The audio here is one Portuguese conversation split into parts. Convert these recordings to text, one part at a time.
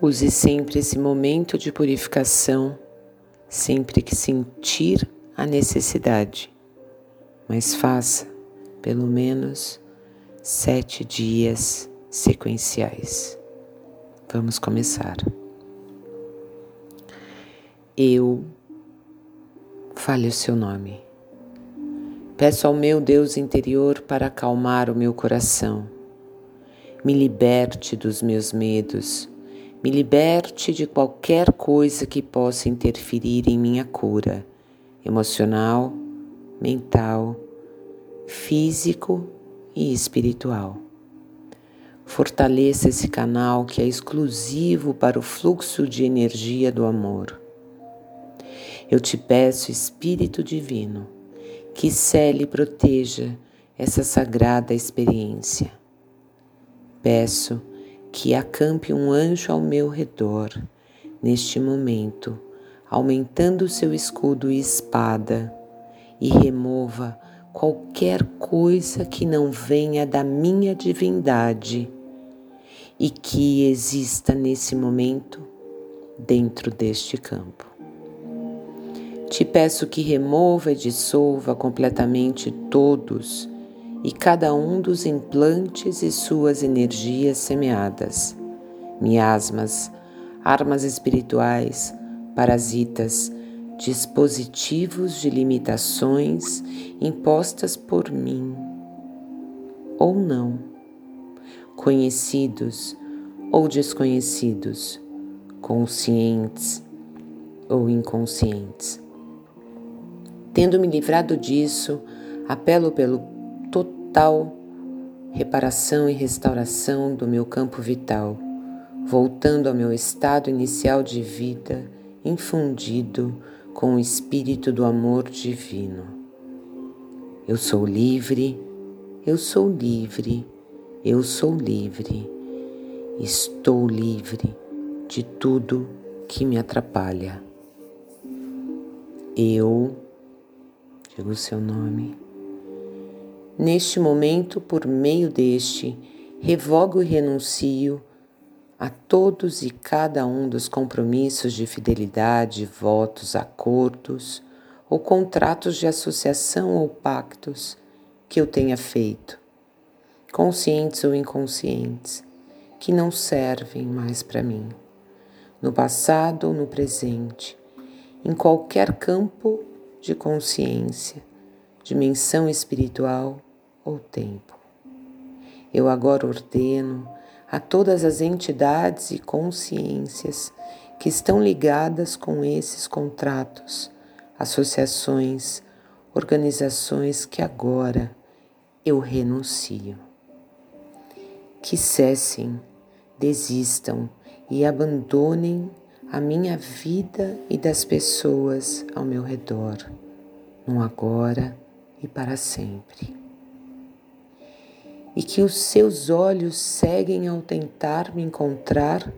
Use sempre esse momento de purificação, sempre que sentir a necessidade, mas faça pelo menos sete dias sequenciais. Vamos começar. Eu fale o seu nome. Peço ao meu Deus interior para acalmar o meu coração. Me liberte dos meus medos me liberte de qualquer coisa que possa interferir em minha cura emocional, mental, físico e espiritual. Fortaleça esse canal que é exclusivo para o fluxo de energia do amor. Eu te peço, Espírito Divino, que cele e proteja essa sagrada experiência. Peço que acampe um anjo ao meu redor, neste momento, aumentando seu escudo e espada, e remova qualquer coisa que não venha da minha divindade e que exista nesse momento dentro deste campo. Te peço que remova e dissolva completamente todos e cada um dos implantes e suas energias semeadas, miasmas, armas espirituais, parasitas, dispositivos de limitações impostas por mim ou não, conhecidos ou desconhecidos, conscientes ou inconscientes. Tendo me livrado disso, apelo pelo total reparação e restauração do meu campo vital, voltando ao meu estado inicial de vida, infundido com o espírito do amor divino. Eu sou livre, eu sou livre, eu sou livre, estou livre de tudo que me atrapalha. Eu, digo o seu nome, Neste momento, por meio deste, revogo e renuncio a todos e cada um dos compromissos de fidelidade, votos, acordos ou contratos de associação ou pactos que eu tenha feito, conscientes ou inconscientes, que não servem mais para mim, no passado ou no presente, em qualquer campo de consciência dimensão espiritual ou tempo. Eu agora ordeno a todas as entidades e consciências que estão ligadas com esses contratos, associações, organizações que agora eu renuncio. Que cessem, desistam e abandonem a minha vida e das pessoas ao meu redor, no agora e para sempre. E que os seus olhos seguem ao tentar me encontrar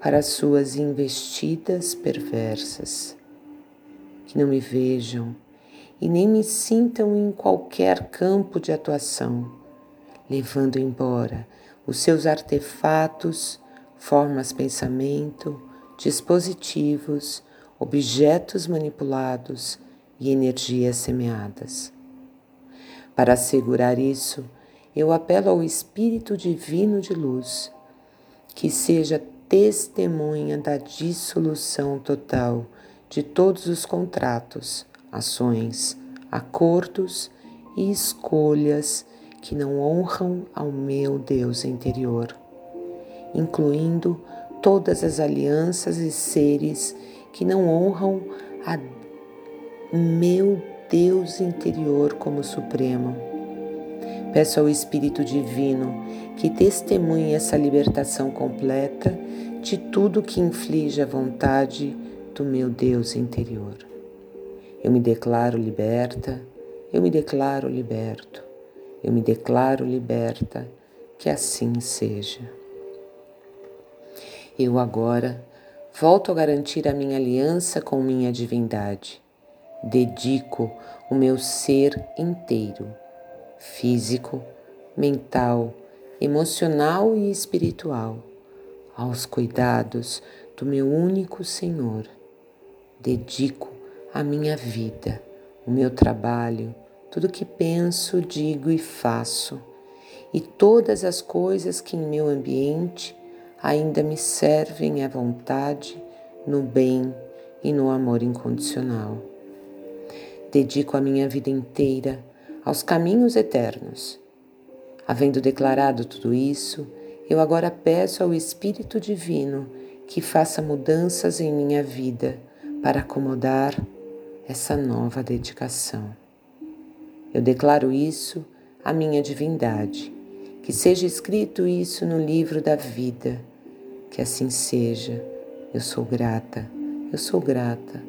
para suas investidas perversas. Que não me vejam e nem me sintam em qualquer campo de atuação, levando embora os seus artefatos, formas pensamento, dispositivos, objetos manipulados e energias semeadas. Para assegurar isso, eu apelo ao Espírito Divino de Luz, que seja testemunha da dissolução total de todos os contratos, ações, acordos e escolhas que não honram ao meu Deus interior, incluindo todas as alianças e seres que não honram a meu Deus interior como Supremo. Peço ao Espírito Divino que testemunhe essa libertação completa de tudo que inflige a vontade do meu Deus interior. Eu me declaro liberta, eu me declaro liberto, eu me declaro liberta, que assim seja. Eu agora volto a garantir a minha aliança com minha divindade dedico o meu ser inteiro, físico, mental, emocional e espiritual, aos cuidados do meu único Senhor. Dedico a minha vida, o meu trabalho, tudo que penso, digo e faço, e todas as coisas que em meu ambiente ainda me servem à vontade, no bem e no amor incondicional. Dedico a minha vida inteira aos caminhos eternos. Havendo declarado tudo isso, eu agora peço ao Espírito Divino que faça mudanças em minha vida para acomodar essa nova dedicação. Eu declaro isso à minha divindade, que seja escrito isso no livro da vida, que assim seja. Eu sou grata, eu sou grata,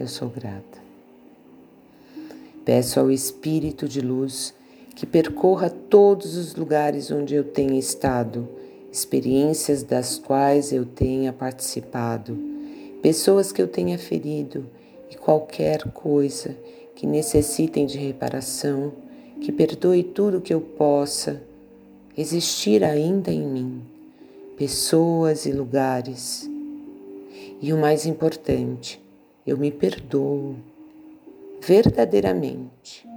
eu sou grata. Peço ao Espírito de luz que percorra todos os lugares onde eu tenha estado, experiências das quais eu tenha participado, pessoas que eu tenha ferido e qualquer coisa que necessitem de reparação, que perdoe tudo que eu possa existir ainda em mim, pessoas e lugares. E o mais importante, eu me perdoo verdadeiramente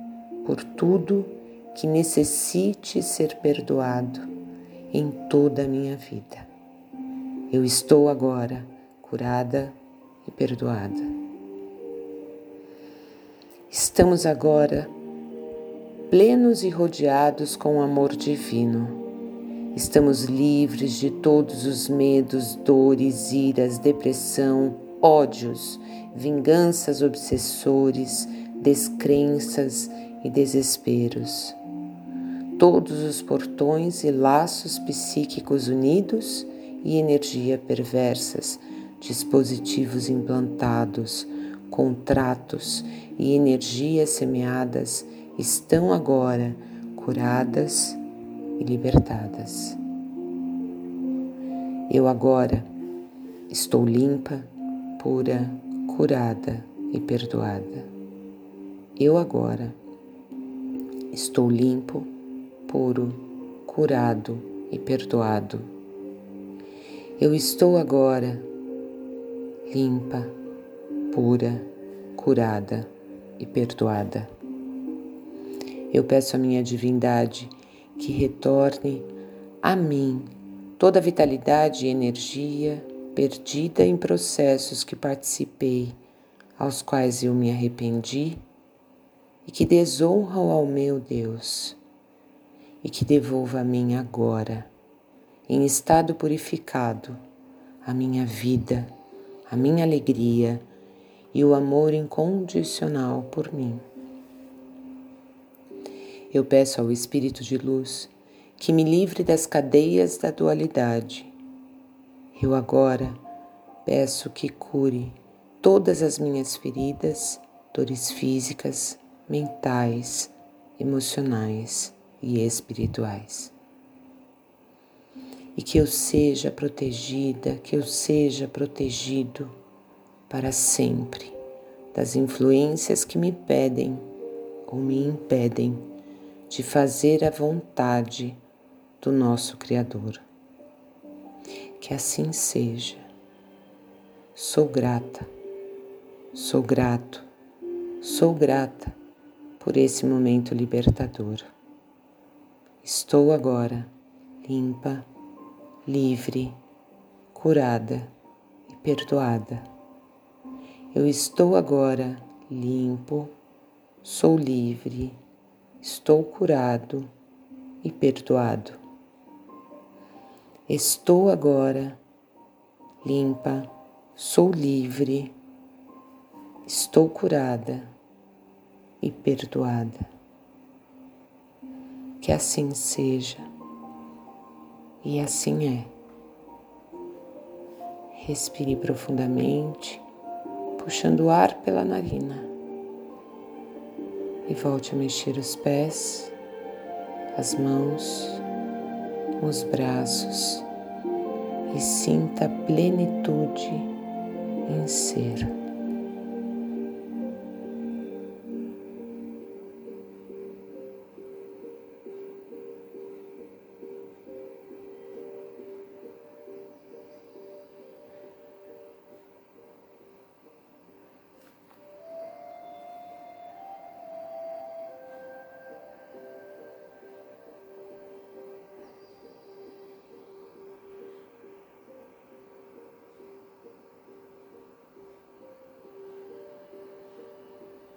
por tudo que necessite ser perdoado em toda a minha vida. Eu estou agora curada e perdoada. Estamos agora plenos e rodeados com o amor divino. Estamos livres de todos os medos, dores, iras, depressão, ódios, vinganças, obsessores, descrenças e desesperos. Todos os portões e laços psíquicos unidos e energia perversas, dispositivos implantados, contratos e energias semeadas estão agora curadas e libertadas. Eu agora estou limpa, pura, curada e perdoada. Eu agora estou limpo, puro, curado e perdoado. Eu estou agora limpa, pura, curada e perdoada. Eu peço à minha divindade que retorne a mim toda a vitalidade e energia perdida em processos que participei, aos quais eu me arrependi e que desonram ao meu Deus, e que devolva a mim agora, em estado purificado, a minha vida, a minha alegria e o amor incondicional por mim. Eu peço ao Espírito de Luz que me livre das cadeias da dualidade. Eu agora peço que cure todas as minhas feridas, dores físicas, mentais, emocionais e espirituais. E que eu seja protegida, que eu seja protegido para sempre das influências que me pedem ou me impedem de fazer a vontade do nosso Criador. Que assim seja. Sou grata, sou grato, sou grata por esse momento libertador. Estou agora limpa, livre, curada e perdoada. Eu estou agora limpo, sou livre estou curado e perdoado. Estou agora limpa, sou livre, estou curada e perdoada. Que assim seja e assim é. Respire profundamente, puxando o ar pela narina e volte a mexer os pés, as mãos, os braços e sinta plenitude em ser.